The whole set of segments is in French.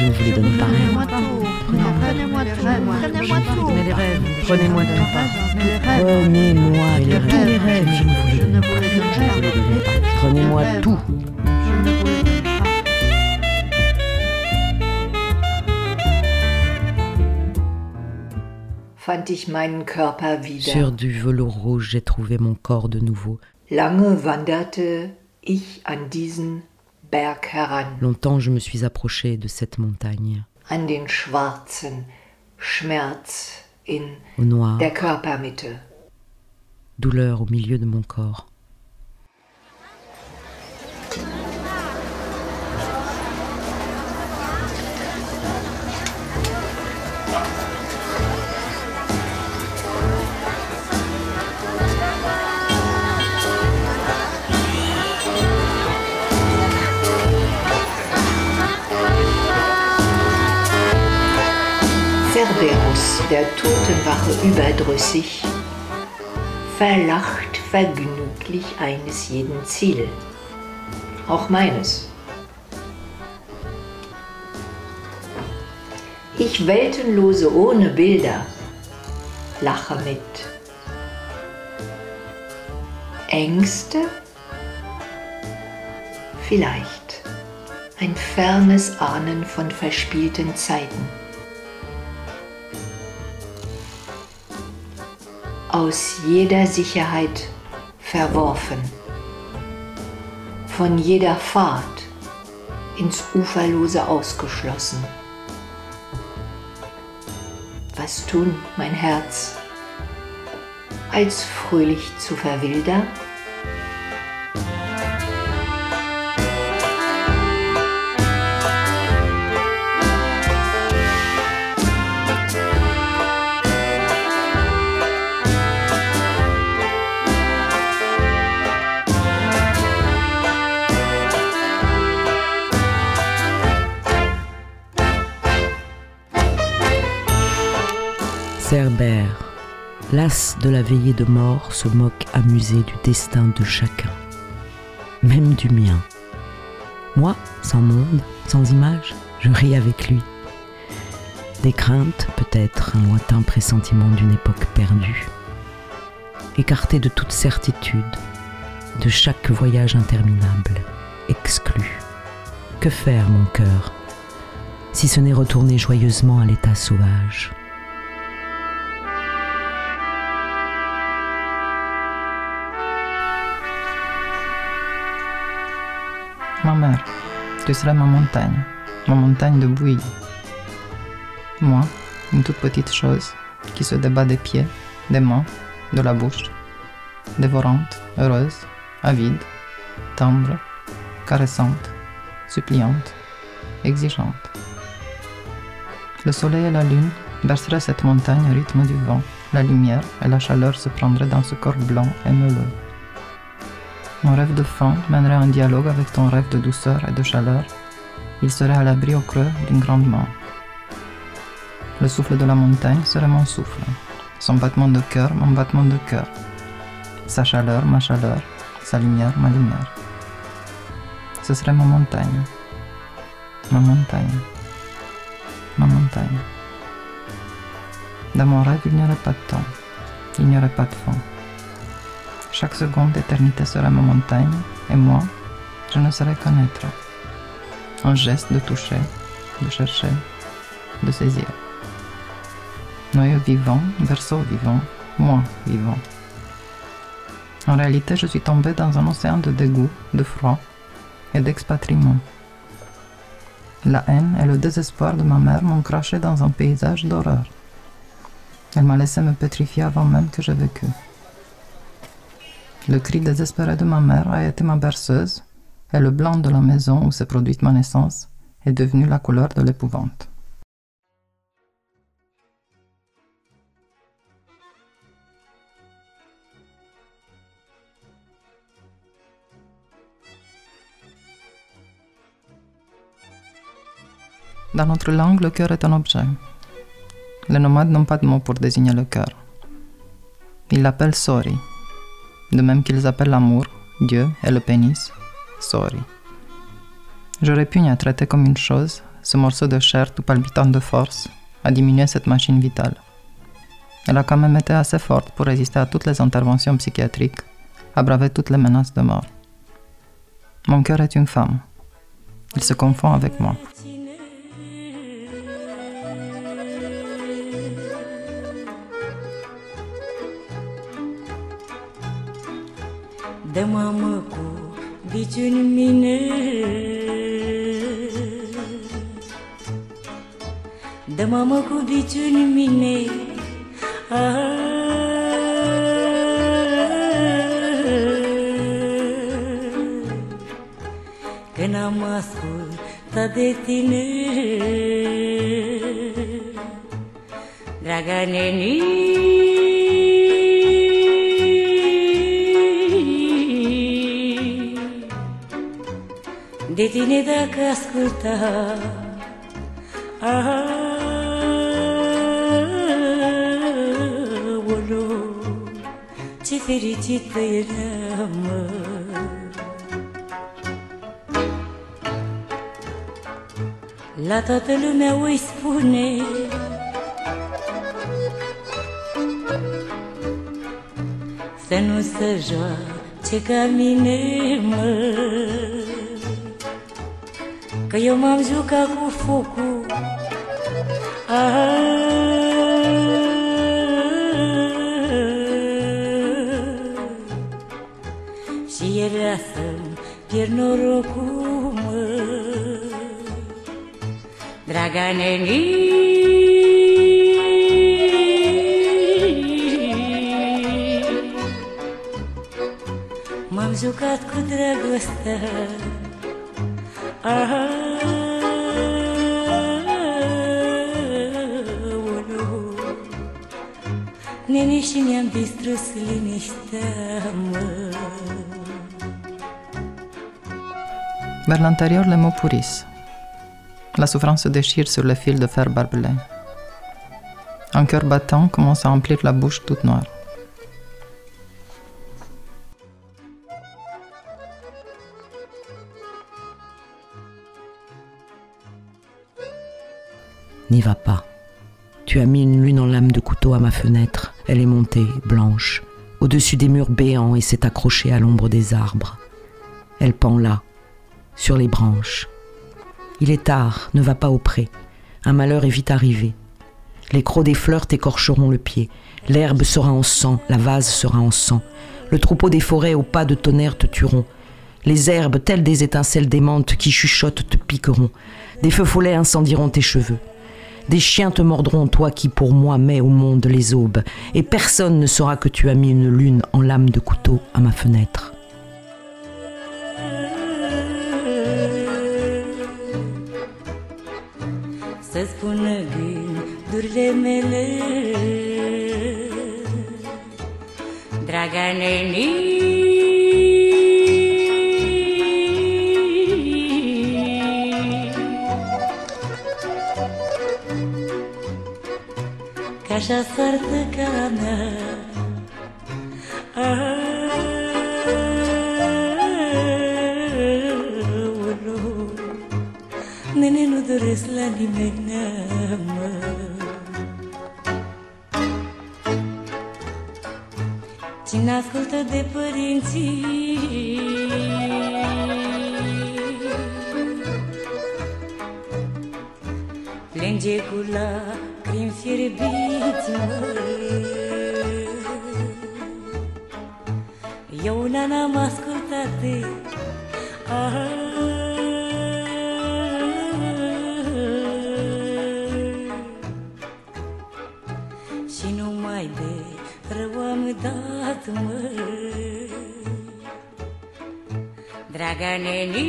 je ne vous les donne pas. Prenez-moi tout. Prenez-moi tout. Prenez-moi tout. Mais les rêves, prenez-moi tout. Mais les rêves. Prenez-moi les rêves, je ne vous les Je donne ne pas. Prenez-moi tout. Sur du velours rouge, j'ai trouvé mon corps de nouveau. Lange wanderte ich an diesen Berg heran, Longtemps, je me suis approché de cette montagne, an den schwarzen Schmerz in au noir, der Körpermitte. douleur au milieu de mon corps. Der Totenwache überdrüssig, verlacht vergnüglich eines jeden Ziel, auch meines. Ich weltenlose ohne Bilder, lache mit. Ängste? Vielleicht. Ein fernes Ahnen von verspielten Zeiten. Aus jeder Sicherheit verworfen, von jeder Fahrt ins Uferlose ausgeschlossen. Was tun, mein Herz, als fröhlich zu verwildern? Cerbère, l'as de la veillée de mort, se moque amusé du destin de chacun, même du mien. Moi, sans monde, sans image, je ris avec lui. Des craintes, peut-être un lointain pressentiment d'une époque perdue. Écarté de toute certitude, de chaque voyage interminable, exclu. Que faire, mon cœur, si ce n'est retourner joyeusement à l'état sauvage? Mère, tu serais ma montagne, ma montagne de bouillie. Moi, une toute petite chose qui se débat des pieds, des mains, de la bouche, dévorante, heureuse, avide, tendre, caressante, suppliante, exigeante. Le soleil et la lune berceraient cette montagne au rythme du vent, la lumière et la chaleur se prendraient dans ce corps blanc et meuleux. Mon rêve de faim mènerait un dialogue avec ton rêve de douceur et de chaleur. Il serait à l'abri au creux d'une grande main. Le souffle de la montagne serait mon souffle. Son battement de cœur, mon battement de cœur. Sa chaleur, ma chaleur. Sa lumière, ma lumière. Ce serait ma montagne. Ma montagne. Ma montagne. Dans mon rêve, il n'y aurait pas de temps. Il n'y aurait pas de fond. Chaque seconde d'éternité serait ma montagne, et moi, je ne serais qu'un être. Un geste de toucher, de chercher, de saisir. Noyau vivant, berceau vivant, moi vivant. En réalité, je suis tombé dans un océan de dégoût, de froid et d'expatriement. La haine et le désespoir de ma mère m'ont craché dans un paysage d'horreur. Elle m'a laissé me pétrifier avant même que j'ai vécu. Le cri désespéré de ma mère a été ma berceuse, et le blanc de la maison où s'est produite ma naissance est devenu la couleur de l'épouvante. Dans notre langue, le cœur est un objet. Les nomades n'ont pas de mot pour désigner le cœur. Ils l'appellent sori, de même qu'ils appellent l'amour, Dieu et le pénis, Sori. Je répugne à traiter comme une chose ce morceau de chair tout palpitant de force, a diminué cette machine vitale. Elle a quand même été assez forte pour résister à toutes les interventions psychiatriques, à braver toutes les menaces de mort. Mon cœur est une femme. Il se confond avec moi. Adamamıku bütün mine. Damamaku bütün mine. Ah. Kenamasku tadetine Draganeni De tine dacă asculta Aoleu, ce fericită eram. La toată lumea îi spune Să nu se joace ca mine, mă Că eu m-am jucat cu focul. Și era să-mi pierd norocul, mă. Draga neni M-am jucat cu dragostea. Aoleu Nene și mi-am distrus liniștea, mă Vers l'intérieur, les mots pourrissent. La souffrance se déchire sur les fils de fer barbelés. Un cœur battant commence à emplir la bouche toute noire. N'y va pas. Tu as mis une lune en lame de couteau à ma fenêtre. Elle est montée, blanche, au-dessus des murs béants et s'est accrochée à l'ombre des arbres. Elle pend là, sur les branches. Il est tard, ne va pas au pré. Un malheur est vite arrivé. Les crocs des fleurs t'écorcheront le pied. L'herbe sera en sang, la vase sera en sang. Le troupeau des forêts au pas de tonnerre te tueront. Les herbes, telles des étincelles démentes qui chuchotent, te piqueront. Des feux follets incendieront tes cheveux. Des chiens te mordront, toi qui pour moi mets au monde les aubes, et personne ne saura que tu as mis une lune en lame de couteau à ma fenêtre. Așa soartă ca mea. Aoleu. Nene, nu doresc la nimeni, mă Cine ascultă de părinții மகனே நீ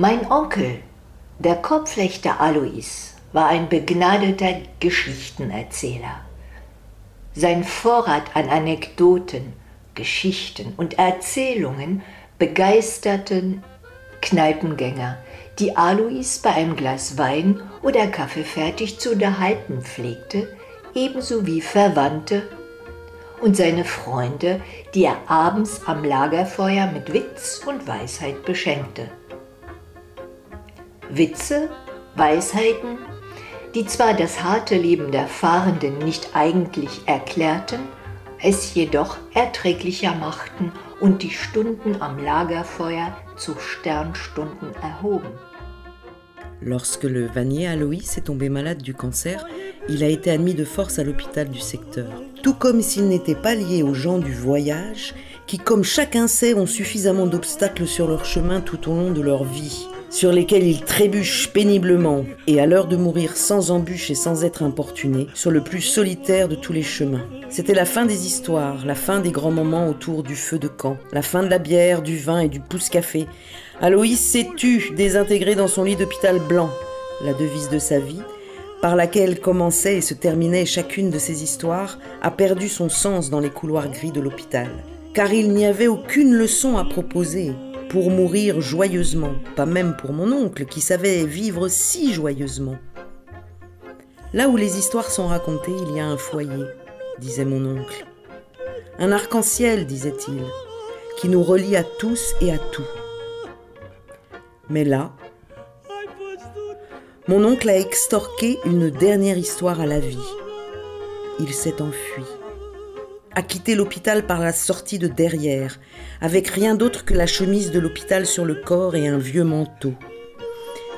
Mein Onkel, der Kopflechter Alois, war ein begnadeter Geschichtenerzähler. Sein Vorrat an Anekdoten, Geschichten und Erzählungen begeisterten Kneipengänger, die Alois bei einem Glas Wein oder Kaffee fertig zu unterhalten pflegte, ebenso wie Verwandte und seine Freunde, die er abends am Lagerfeuer mit Witz und Weisheit beschenkte. Witze, Weisheiten, die zwar das harte Leben der Fahrenden nicht eigentlich erklärten, es jedoch erträglicher machten und die Stunden am Lagerfeuer zu Sternstunden erhoben. Lorsque le vannier Aloïs est tombé malade du cancer, il a été admis de force à l'hôpital du secteur. Tout comme s'il n'était pas lié aux gens du voyage, qui, comme chacun sait, ont suffisamment d'obstacles sur leur chemin tout au long de leur vie, sur lesquels ils trébuchent péniblement, et à l'heure de mourir sans embûche et sans être importunés, sur le plus solitaire de tous les chemins. C'était la fin des histoires, la fin des grands moments autour du feu de camp, la fin de la bière, du vin et du pouce-café, Aloïs s'est tue, désintégré dans son lit d'hôpital blanc, la devise de sa vie, par laquelle commençait et se terminait chacune de ses histoires, a perdu son sens dans les couloirs gris de l'hôpital. Car il n'y avait aucune leçon à proposer pour mourir joyeusement, pas même pour mon oncle qui savait vivre si joyeusement. Là où les histoires sont racontées, il y a un foyer, disait mon oncle. Un arc-en-ciel, disait-il, qui nous relie à tous et à tout. Mais là, mon oncle a extorqué une dernière histoire à la vie. Il s'est enfui, a quitté l'hôpital par la sortie de derrière, avec rien d'autre que la chemise de l'hôpital sur le corps et un vieux manteau,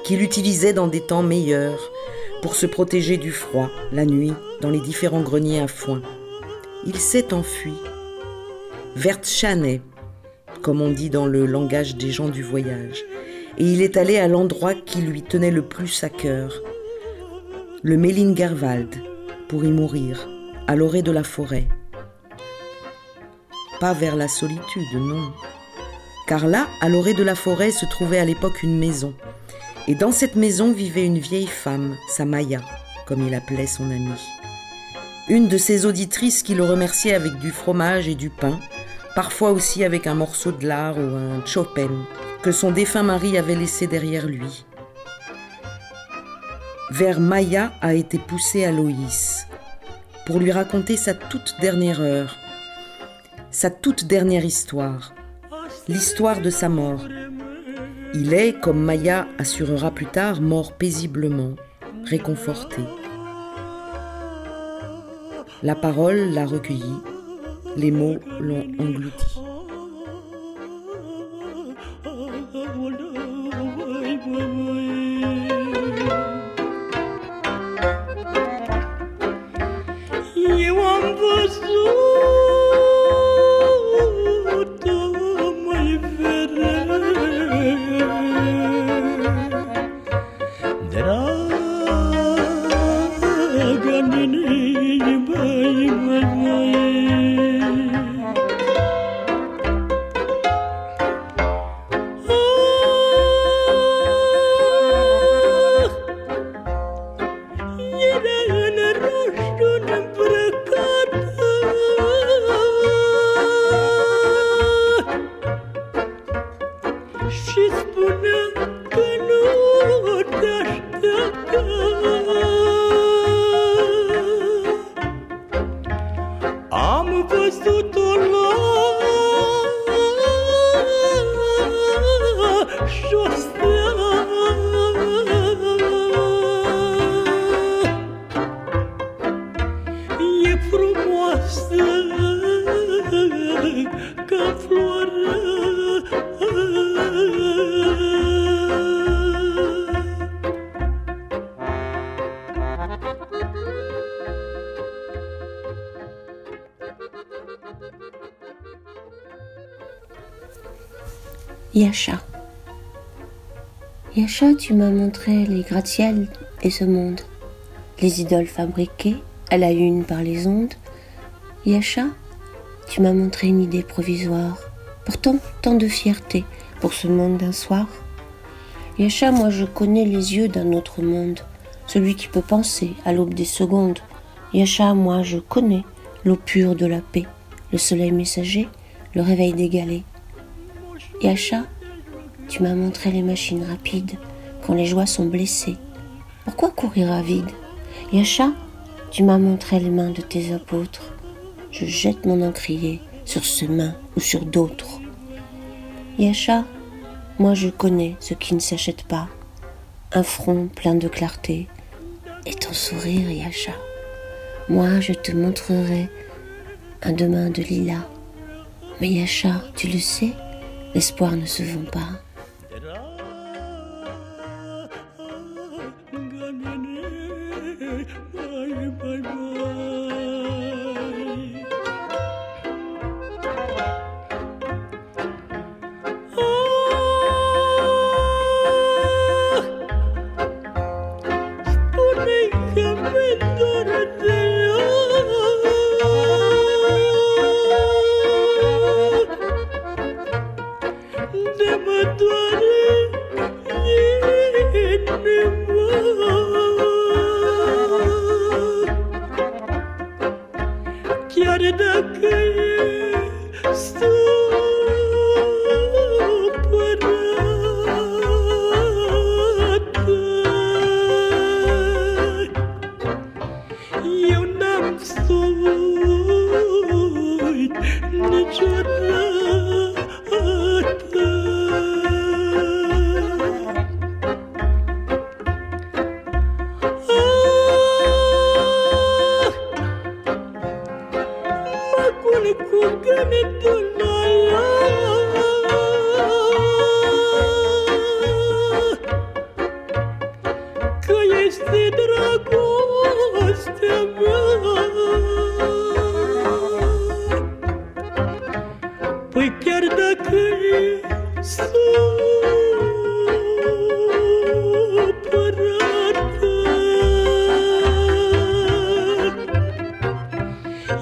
qu'il utilisait dans des temps meilleurs pour se protéger du froid, la nuit, dans les différents greniers à foin. Il s'est enfui, vers Chanet, comme on dit dans le langage des gens du voyage, et il est allé à l'endroit qui lui tenait le plus à cœur, le Mellingerwald, pour y mourir, à l'orée de la forêt. Pas vers la solitude, non. Car là, à l'orée de la forêt, se trouvait à l'époque une maison. Et dans cette maison vivait une vieille femme, sa Maya, comme il appelait son amie. Une de ses auditrices qui le remerciait avec du fromage et du pain, parfois aussi avec un morceau de lard ou un chopin que son défunt mari avait laissé derrière lui. Vers Maya a été poussé Aloïs pour lui raconter sa toute dernière heure, sa toute dernière histoire, l'histoire de sa mort. Il est, comme Maya assurera plus tard, mort paisiblement, réconforté. La parole l'a recueilli, les mots l'ont englouti. E așa. Yasha, tu m'as montré les gratte-ciels et ce monde, les idoles fabriquées à la une par les ondes. Yasha, tu m'as montré une idée provisoire, pourtant tant de fierté pour ce monde d'un soir. Yasha, moi je connais les yeux d'un autre monde, celui qui peut penser à l'aube des secondes. Yasha, moi je connais l'eau pure de la paix, le soleil messager, le réveil des galets. Yasha, tu m'as montré les machines rapides quand les joies sont blessées. Pourquoi courir à vide Yasha, tu m'as montré les mains de tes apôtres. Je jette mon encrier sur ce main ou sur d'autres. Yasha, moi je connais ce qui ne s'achète pas. Un front plein de clarté et ton sourire, Yasha. Moi je te montrerai un demain de lilas. Mais Yasha, tu le sais, l'espoir ne se vend pas.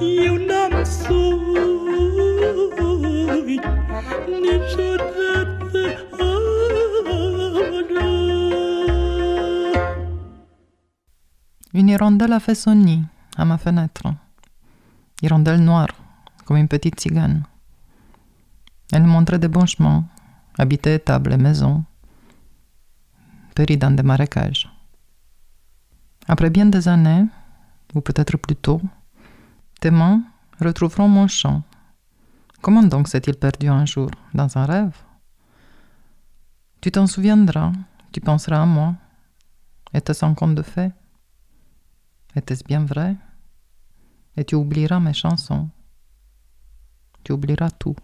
Une hirondelle a fait son nid à ma fenêtre. Hirondelle noire, comme une petite cigane. Elle montrait de bons chemins, habitait étables et maisons, péris dans des marécages. Après bien des années, ou peut-être plus tôt, tes mains retrouveront mon chant. Comment donc s'est-il perdu un jour Dans un rêve? Tu t'en souviendras, tu penseras à moi. Était-ce un conte de fait Était-ce bien vrai? Et tu oublieras mes chansons. Tu oublieras tout.